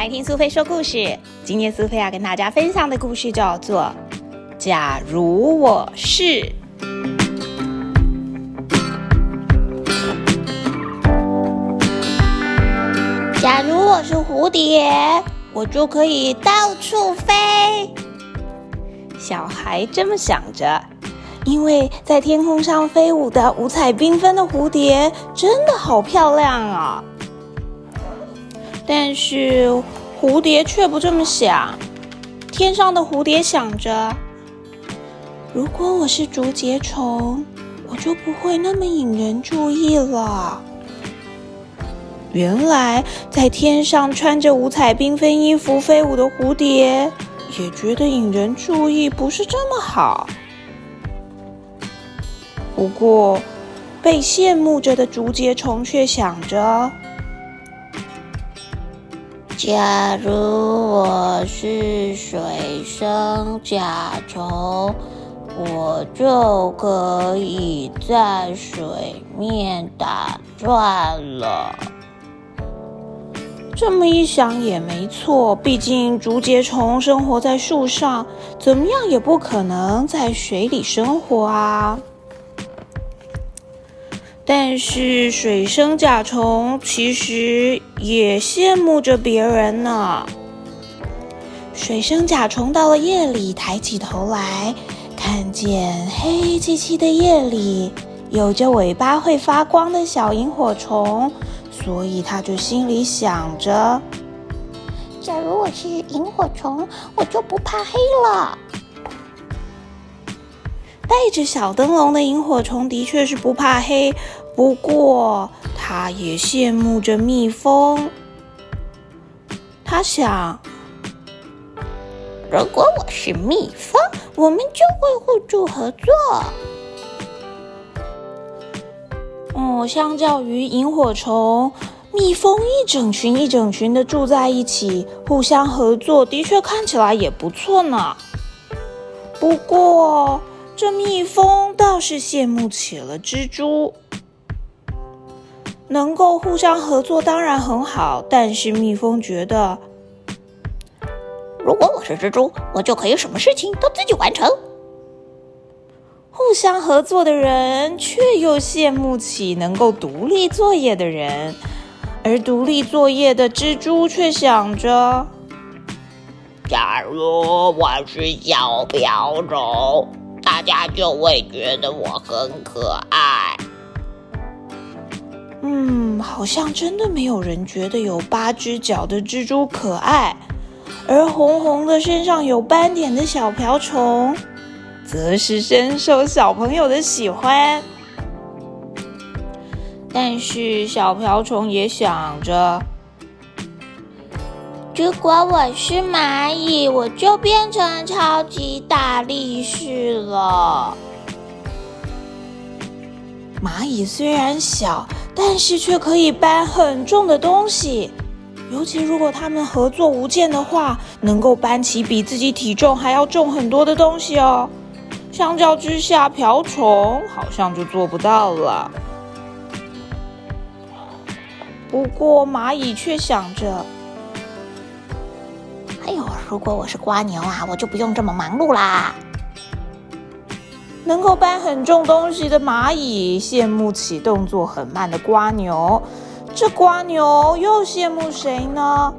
来听苏菲说故事。今天苏菲要跟大家分享的故事叫做《假如我是》。假如我是蝴蝶，我就可以到处飞。小孩这么想着，因为在天空上飞舞的五彩缤纷的蝴蝶真的好漂亮啊！但是蝴蝶却不这么想。天上的蝴蝶想着：如果我是竹节虫，我就不会那么引人注意了。原来，在天上穿着五彩缤纷衣服飞舞的蝴蝶，也觉得引人注意不是这么好。不过，被羡慕着的竹节虫却想着。假如我是水生甲虫，我就可以在水面打转了。这么一想也没错，毕竟竹节虫生活在树上，怎么样也不可能在水里生活啊。但是水生甲虫其实也羡慕着别人呢。水生甲虫到了夜里，抬起头来，看见黑漆漆的夜里有着尾巴会发光的小萤火虫，所以他就心里想着：假如我是萤火虫，我就不怕黑了。带着小灯笼的萤火虫的确是不怕黑。不过，他也羡慕着蜜蜂。他想，如果我是蜜蜂，我们就会互助合作。哦，相较于萤火虫，蜜蜂一整群一整群的住在一起，互相合作，的确看起来也不错呢。不过，这蜜蜂倒是羡慕起了蜘蛛。能够互相合作当然很好，但是蜜蜂觉得，如果我是蜘蛛，我就可以什么事情都自己完成。互相合作的人却又羡慕起能够独立作业的人，而独立作业的蜘蛛却想着：假如我是小瓢虫，大家就会觉得我很可爱。嗯，好像真的没有人觉得有八只脚的蜘蛛可爱，而红红的身上有斑点的小瓢虫，则是深受小朋友的喜欢。但是小瓢虫也想着，如果我是蚂蚁，我就变成超级大力士了。蚂蚁虽然小。但是却可以搬很重的东西，尤其如果他们合作无间的话，能够搬起比自己体重还要重很多的东西哦。相较之下，瓢虫好像就做不到了。不过蚂蚁却想着：“哎呦，如果我是瓜牛啊，我就不用这么忙碌啦。”能够搬很重东西的蚂蚁羡慕起动作很慢的瓜牛，这瓜牛又羡慕谁呢？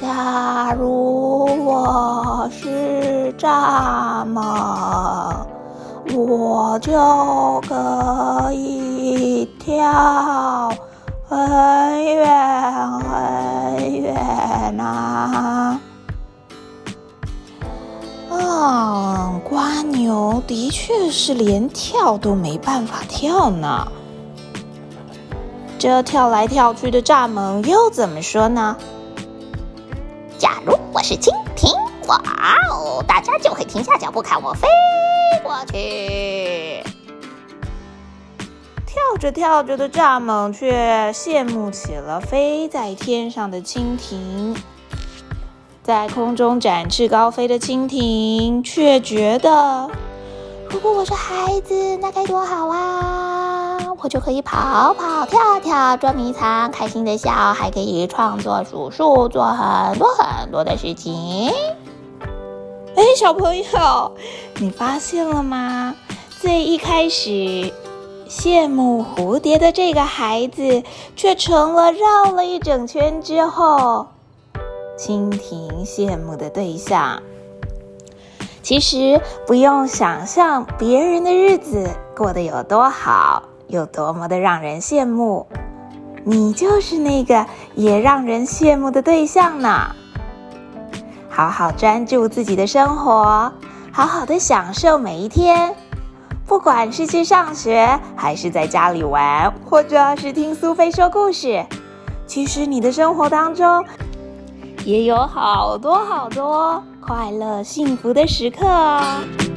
假如我是蚱蜢，我就可以跳很远很远啊！牛的确是连跳都没办法跳呢。这跳来跳去的蚱蜢又怎么说呢？假如我是蜻蜓，哇哦，大家就会停下脚步看我飞过去。跳着跳着的蚱蜢却羡慕起了飞在天上的蜻蜓。在空中展翅高飞的蜻蜓，却觉得，如果我是孩子，那该多好啊！我就可以跑跑跳跳捉迷藏，开心的笑，还可以创作数数，做很多很多的事情。哎，小朋友，你发现了吗？最一开始羡慕蝴蝶的这个孩子，却成了绕了一整圈之后，蜻蜓羡慕的对象。其实不用想象别人的日子过得有多好，有多么的让人羡慕，你就是那个也让人羡慕的对象呢。好好专注自己的生活，好好的享受每一天，不管是去上学，还是在家里玩，或者是听苏菲说故事，其实你的生活当中也有好多好多。快乐幸福的时刻哦。